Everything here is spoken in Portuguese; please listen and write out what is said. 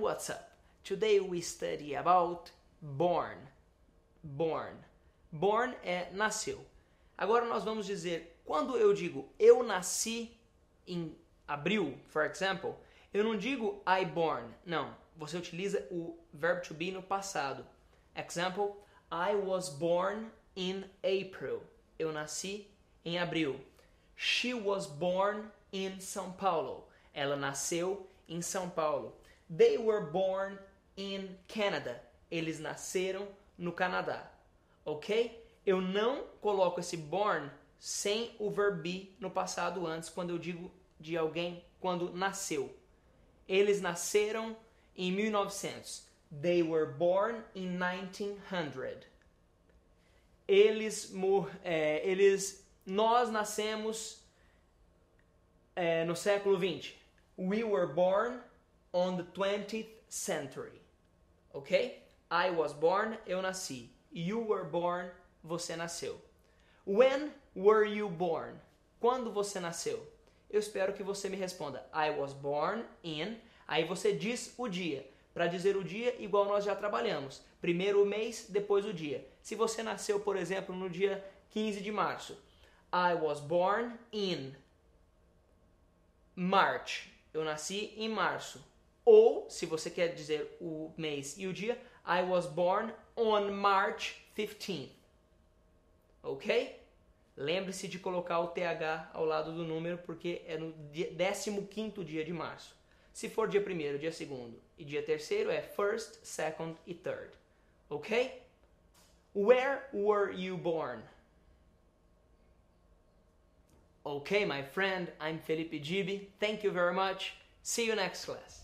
what's up? Today we study about born. Born. Born é nasceu. Agora nós vamos dizer, quando eu digo eu nasci em abril, for example, eu não digo I born. Não, você utiliza o verbo to be no passado. Example, I was born in April. Eu nasci em abril. She was born in São Paulo. Ela nasceu em São Paulo. They were born in Canada. Eles nasceram no Canadá. Ok? Eu não coloco esse born sem o verbo be no passado antes, quando eu digo de alguém quando nasceu. Eles nasceram em 1900. They were born in 1900. Eles, é, eles nós nascemos é, no século 20. We were born on the 20th century. Ok? I was born, eu nasci. You were born, você nasceu. When were you born? Quando você nasceu? Eu espero que você me responda. I was born in. Aí você diz o dia. Para dizer o dia, igual nós já trabalhamos. Primeiro o mês, depois o dia. Se você nasceu, por exemplo, no dia 15 de março. I was born in March. Eu nasci em março. Ou, se você quer dizer o mês e o dia, I was born on March 15th. Ok? Lembre-se de colocar o TH ao lado do número porque é no 15 dia de março. Se for dia 1 dia 2 e dia 3 é first, second e third. Ok? Where were you born? Okay, my friend, I'm Felipe Gibi. Thank you very much. See you next class.